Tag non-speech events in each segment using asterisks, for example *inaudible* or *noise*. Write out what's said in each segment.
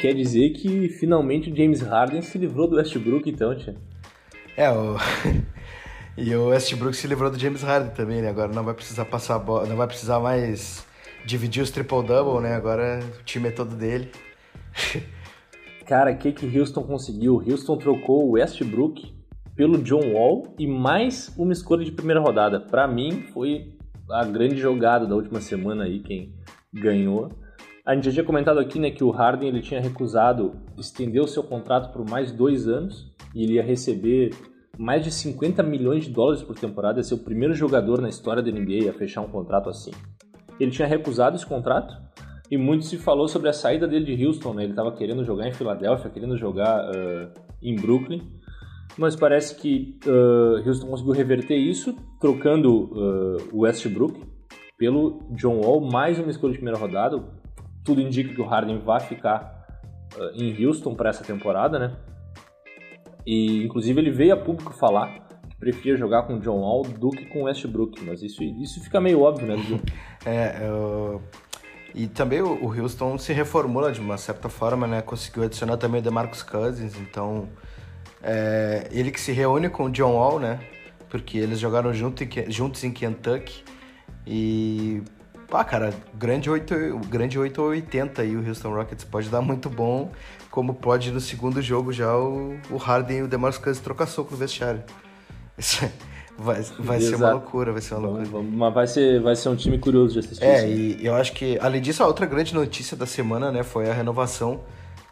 quer dizer que finalmente o James Harden se livrou do Westbrook, então, tia. É, o. *laughs* e o Westbrook se livrou do James Harden também, né? Agora não vai precisar passar a bola, não vai precisar mais dividir os triple-double, né? Agora o time é todo dele. *laughs* Cara, o que que Houston conseguiu? Houston trocou o Westbrook pelo John Wall e mais uma escolha de primeira rodada. Para mim, foi a grande jogada da última semana aí, quem ganhou. A gente já tinha comentado aqui né, que o Harden ele tinha recusado estender o seu contrato por mais dois anos e ele ia receber mais de 50 milhões de dólares por temporada, ia ser o primeiro jogador na história da NBA a fechar um contrato assim. Ele tinha recusado esse contrato e muito se falou sobre a saída dele de Houston, né? ele estava querendo jogar em Filadélfia, querendo jogar uh, em Brooklyn, mas parece que uh, Houston conseguiu reverter isso, trocando uh, o Westbrook pelo John Wall, mais uma escolha de primeira rodada. Tudo indica que o Harden vai ficar uh, em Houston para essa temporada, né? E inclusive ele veio a público falar que preferia jogar com John Wall do que com Westbrook, mas isso, isso fica meio óbvio, né? *laughs* é, eu... E também o Houston se reformula de uma certa forma, né? Conseguiu adicionar também o DeMarcus Cousins, então é, ele que se reúne com o John Wall, né? Porque eles jogaram junto, juntos em Kentucky. E. Ah, cara, grande 8, grande 8 ou 80 aí o Houston Rockets pode dar muito bom, como pode no segundo jogo já o, o Harden e o DeMarcus Cousins trocar soco no vestiário. Isso é, vai, vai ser uma loucura, vai ser uma loucura. Vamos, mas vai ser, vai ser um time curioso de assistir. É, e eu acho que, além disso, a outra grande notícia da semana, né, foi a renovação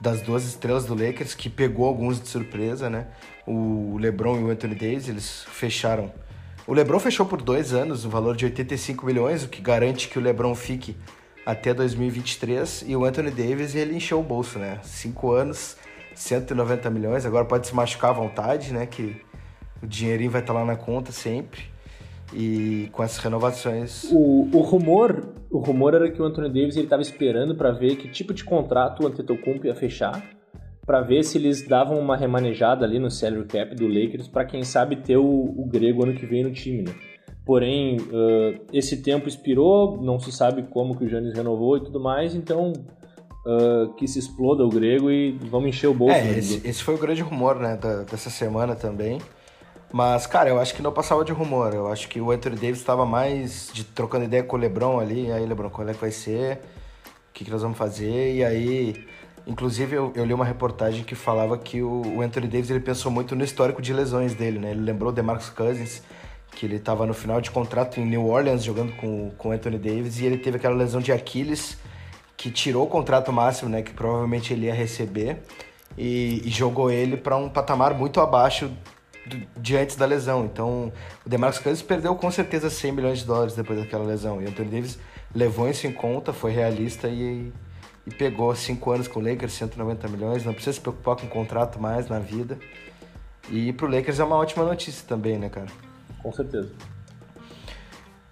das duas estrelas do Lakers, que pegou alguns de surpresa, né? O LeBron e o Anthony Davis, eles fecharam. O LeBron fechou por dois anos, um valor de 85 milhões, o que garante que o LeBron fique até 2023. E o Anthony Davis, ele encheu o bolso, né? Cinco anos, 190 milhões. Agora pode se machucar à vontade, né? Que o dinheirinho vai estar lá na conta sempre e com essas renovações. O, o rumor, o rumor era que o Anthony Davis estava esperando para ver que tipo de contrato o Antetokounmpo ia fechar, para ver se eles davam uma remanejada ali no salary cap do Lakers para quem sabe ter o, o, grego ano que vem no time, né? Porém, uh, esse tempo expirou, não se sabe como que o Giannis renovou e tudo mais, então uh, que se exploda o grego e vamos encher o bolso. É, né? esse, esse, foi o grande rumor né, da, dessa semana também. Mas, cara, eu acho que não passava de rumor. Eu acho que o Anthony Davis estava mais de, trocando ideia com o LeBron ali. E aí, LeBron, qual é que vai ser? O que, que nós vamos fazer? E aí, inclusive, eu, eu li uma reportagem que falava que o, o, Anthony Davis ele pensou muito no histórico de lesões dele, né? Ele lembrou de Marcus Cousins, que ele estava no final de contrato em New Orleans jogando com, com o Anthony Davis. E ele teve aquela lesão de Aquiles que tirou o contrato máximo, né? Que provavelmente ele ia receber. E, e jogou ele para um patamar muito abaixo de antes da lesão. Então, o DeMarcus Cousins perdeu com certeza 100 milhões de dólares depois daquela lesão. E o Anthony Davis levou isso em conta, foi realista e, e pegou 5 anos com o Lakers, 190 milhões. Não precisa se preocupar com contrato mais na vida. E pro Lakers é uma ótima notícia também, né, cara? Com certeza.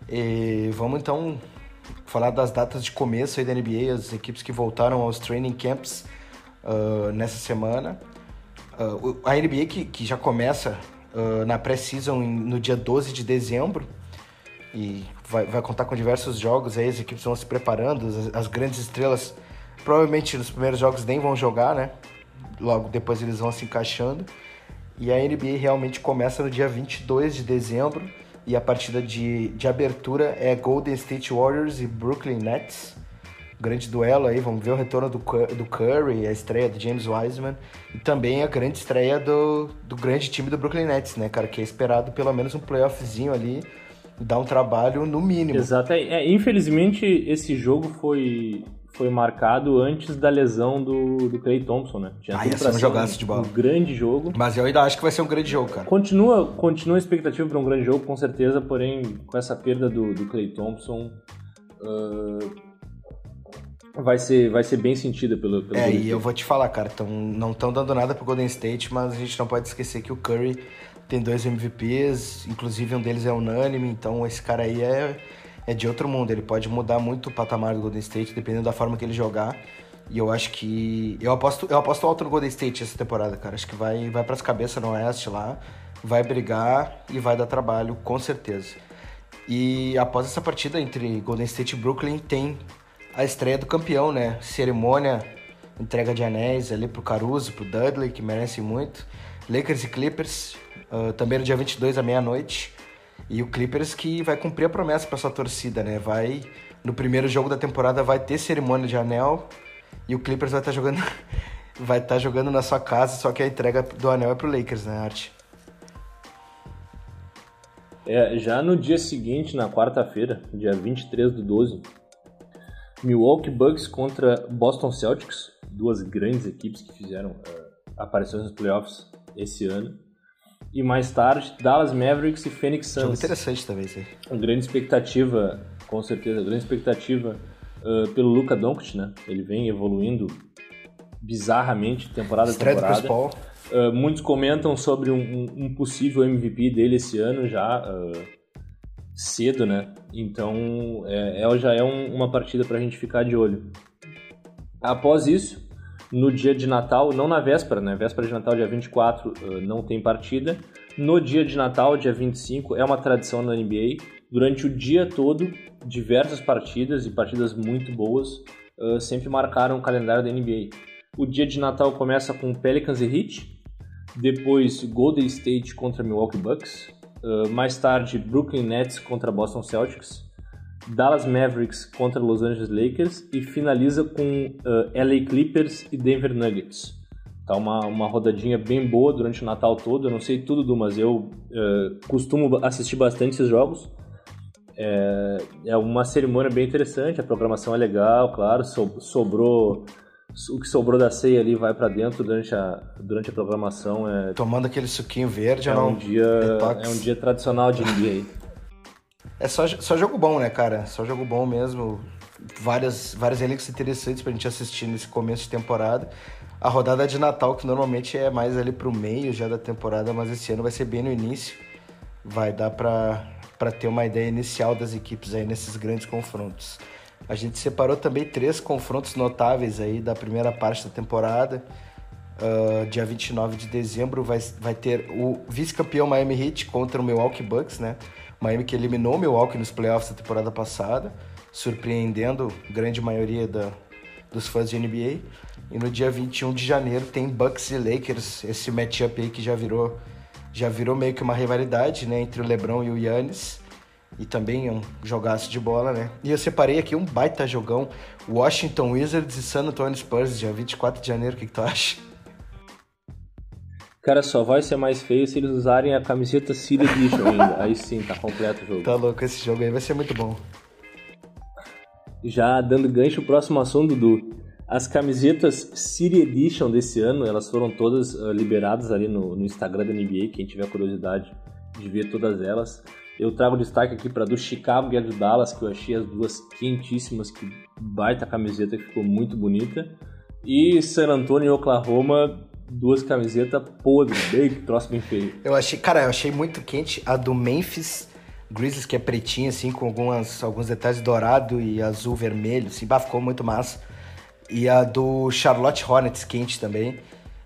E vamos então falar das datas de começo aí da NBA, as equipes que voltaram aos training camps uh, nessa semana. Uh, a NBA que, que já começa uh, na pré-season no dia 12 de dezembro e vai, vai contar com diversos jogos aí, as equipes vão se preparando, as, as grandes estrelas provavelmente nos primeiros jogos nem vão jogar, né? Logo depois eles vão se encaixando. E a NBA realmente começa no dia 22 de dezembro e a partida de, de abertura é Golden State Warriors e Brooklyn Nets grande duelo aí, vamos ver o retorno do, do Curry, a estreia do James Wiseman e também a grande estreia do, do grande time do Brooklyn Nets, né, cara, que é esperado pelo menos um playoffzinho ali, dar um trabalho no mínimo. Exato, é, é, infelizmente esse jogo foi foi marcado antes da lesão do, do Clay Thompson, né? Tinha ah, ia ser um jogaço de bola. Um grande jogo. Mas eu ainda acho que vai ser um grande jogo, cara. Continua, continua a expectativa para um grande jogo, com certeza, porém, com essa perda do, do Clay Thompson, uh, vai ser, vai ser bem sentida pelo, pelo É, e eu vou te falar, cara, tão, não estão dando nada pro Golden State, mas a gente não pode esquecer que o Curry tem dois MVPs, inclusive um deles é unânime, então esse cara aí é, é de outro mundo, ele pode mudar muito o patamar do Golden State, dependendo da forma que ele jogar. E eu acho que. Eu aposto, eu aposto alto no Golden State essa temporada, cara. Acho que vai, vai pras cabeças no Oeste lá, vai brigar e vai dar trabalho, com certeza. E após essa partida entre Golden State e Brooklyn, tem a estreia do campeão, né? Cerimônia entrega de anéis ali pro Caruso, pro Dudley, que merecem muito. Lakers e Clippers, uh, também no dia 22 à meia-noite. E o Clippers que vai cumprir a promessa para sua torcida, né? Vai no primeiro jogo da temporada vai ter cerimônia de anel e o Clippers vai estar tá jogando *laughs* vai estar tá jogando na sua casa, só que a entrega do anel é pro Lakers, né, Arte? É, já no dia seguinte, na quarta-feira, dia 23 do 12, Milwaukee Bucks contra Boston Celtics, duas grandes equipes que fizeram uh, aparições nos playoffs esse ano. E mais tarde, Dallas Mavericks e Phoenix Suns. Jogo interessante também, sim. Uma grande expectativa, com certeza, grande expectativa uh, pelo Luca Doncic, né? Ele vem evoluindo bizarramente temporada a temporada. Uh, muitos comentam sobre um, um, possível MVP dele esse ano já uh, cedo, né? Então é, é já é um, uma partida para a gente ficar de olho. Após isso, no dia de Natal, não na véspera, né? Véspera de Natal, dia 24, uh, não tem partida. No dia de Natal, dia 25, é uma tradição na NBA. Durante o dia todo, diversas partidas e partidas muito boas sempre marcaram o calendário da NBA. O dia de Natal começa com Pelicans e Heat, depois Golden State contra Milwaukee Bucks, uh, mais tarde Brooklyn Nets contra Boston Celtics, Dallas Mavericks contra Los Angeles Lakers e finaliza com uh, LA Clippers e Denver Nuggets. Tá uma, uma rodadinha bem boa durante o Natal todo. Eu não sei tudo, do, mas eu uh, costumo assistir bastante esses jogos. É, é uma cerimônia bem interessante, a programação é legal, claro, so, sobrou o que sobrou da ceia ali vai para dentro durante a, durante a programação. É, Tomando aquele suquinho verde, é não? Um dia, é um dia tradicional de NBA. É só, só jogo bom, né, cara? Só jogo bom mesmo. Várias, várias elencos interessantes pra gente assistir nesse começo de temporada. A rodada de Natal, que normalmente é mais ali pro meio já da temporada, mas esse ano vai ser bem no início. Vai dar pra, pra ter uma ideia inicial das equipes aí nesses grandes confrontos. A gente separou também três confrontos notáveis aí da primeira parte da temporada. Uh, dia 29 de dezembro vai, vai ter o vice-campeão Miami Heat contra o Milwaukee Bucks, né? Miami que eliminou Milwaukee nos playoffs da temporada passada, surpreendendo grande maioria da, dos fãs de NBA. E no dia 21 de janeiro tem Bucks e Lakers, esse matchup aí que já virou já virou meio que uma rivalidade, né, entre o LeBron e o Yannis e também um jogaço de bola, né? E eu separei aqui um baita jogão, Washington Wizards e San Antonio Spurs, dia 24 de janeiro, o que, que tu acha? Cara, só vai ser mais feio se eles usarem a camiseta City Edition ainda. Aí sim, tá completo o jogo. Tá louco, esse jogo aí vai ser muito bom. Já dando gancho, o próximo assunto, Dudu. As camisetas City Edition desse ano, elas foram todas uh, liberadas ali no, no Instagram da NBA, quem tiver curiosidade de ver todas elas. Eu trago destaque aqui para do Chicago e a do Dallas, que eu achei as duas quentíssimas, que baita camiseta que ficou muito bonita. E San Antonio e Oklahoma, duas camisetas podres, bem troço bem feio. Eu achei, cara, eu achei muito quente a do Memphis Grizzlies, que é pretinha, assim, com algumas, alguns detalhes dourado e azul vermelho, assim, bah, ficou muito massa. E a do Charlotte Hornets quente também.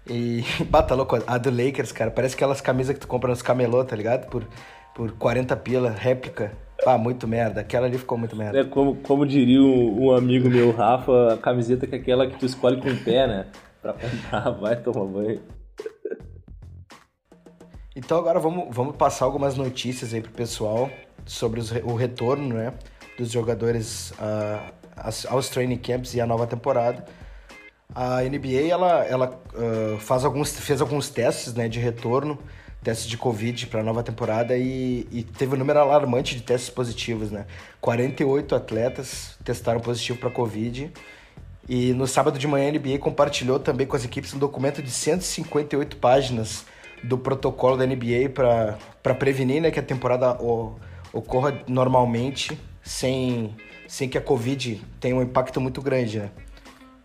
E, *laughs* bata tá louco, a do Lakers, cara, parece aquelas camisas que tu compra nos camelô, tá ligado? Por por 40 pila, réplica. Ah, muito merda. Aquela ali ficou muito merda. É como, como diria um, um amigo meu, Rafa, a camiseta que é aquela que tu escolhe com o pé, né? Pra comprar, *laughs* vai tomar banho. Então agora vamos, vamos passar algumas notícias aí pro pessoal sobre os, o retorno, né? Dos jogadores uh, aos training camps e a nova temporada. A NBA, ela, ela uh, faz alguns, fez alguns testes né, de retorno testes de Covid para a nova temporada e, e, teve um número alarmante de testes positivos, né? 48 atletas testaram positivo para Covid. E no sábado de manhã a NBA compartilhou também com as equipes um documento de 158 páginas do protocolo da NBA para prevenir né, que a temporada ocorra normalmente sem, sem que a Covid tenha um impacto muito grande, né?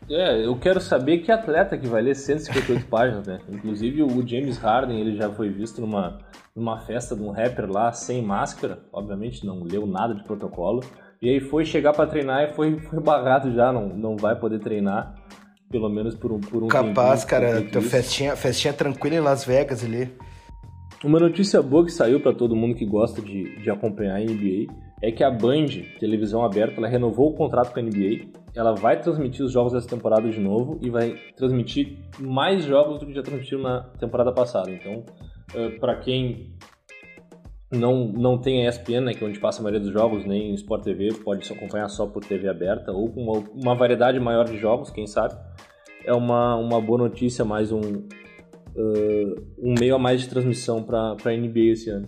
É, eu quero saber que atleta que vai ler 158 *laughs* páginas, né? Inclusive o James Harden, ele já foi visto numa, numa festa de um rapper lá sem máscara, obviamente não leu nada de protocolo. E aí foi chegar para treinar e foi, foi barrado já, não, não vai poder treinar, pelo menos por um, por um Capaz, cara, festinha, festinha tranquila em Las Vegas ali. Uma notícia boa que saiu para todo mundo que gosta de, de acompanhar a NBA é que a Band, televisão aberta, ela renovou o contrato com a NBA ela vai transmitir os jogos dessa temporada de novo e vai transmitir mais jogos do que já transmitiu na temporada passada. Então, uh, para quem não, não tem a ESPN, né, que é onde passa a maioria dos jogos, nem Sport TV, pode se acompanhar só por TV aberta ou com uma, uma, variedade maior de jogos, quem sabe. É uma, uma boa notícia, mais um, uh, um meio a mais de transmissão para a NBA esse ano.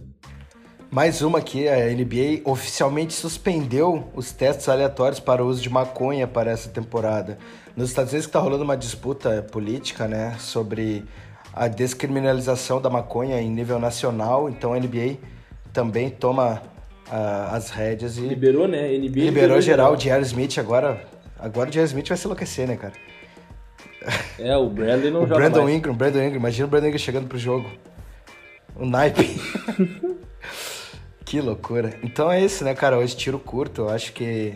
Mais uma aqui, a NBA oficialmente suspendeu os testes aleatórios para o uso de maconha para essa temporada. Nos Estados Unidos está rolando uma disputa política, né, sobre a descriminalização da maconha em nível nacional, então a NBA também toma uh, as rédeas e... Liberou, né? NBA liberou, liberou geral, o J.R. Smith agora... Agora o J.R. Smith vai se enlouquecer, né, cara? É, o Bradley não *laughs* o joga Brandon mais. Ingram, Brandon Ingram. Imagina o Brandon Ingram chegando pro jogo. O naipe. *laughs* que loucura. Então é isso, né, cara? Hoje tiro curto. Eu acho que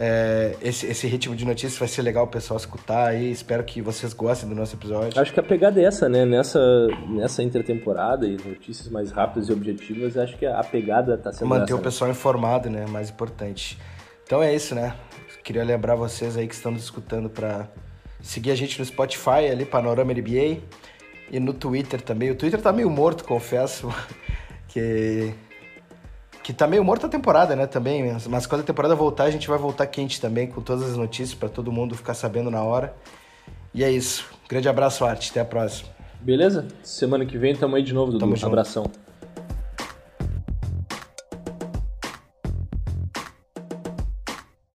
é, esse, esse ritmo de notícias vai ser legal o pessoal escutar aí. Espero que vocês gostem do nosso episódio. Acho que a pegada é essa, né? Nessa, nessa intertemporada e notícias mais rápidas e objetivas, acho que a pegada tá sendo Manter essa, o pessoal né? informado, né? Mais importante. Então é isso, né? Queria lembrar vocês aí que estão nos escutando para seguir a gente no Spotify ali, Panorama NBA, e no Twitter também. O Twitter tá meio morto, confesso, *laughs* que que tá meio morto a temporada, né, também, mas quando a temporada voltar, a gente vai voltar quente também com todas as notícias para todo mundo ficar sabendo na hora. E é isso. Grande abraço, Arte, até a próxima. Beleza? Semana que vem tamo aí de novo, Dudu. Tamo junto. Abração.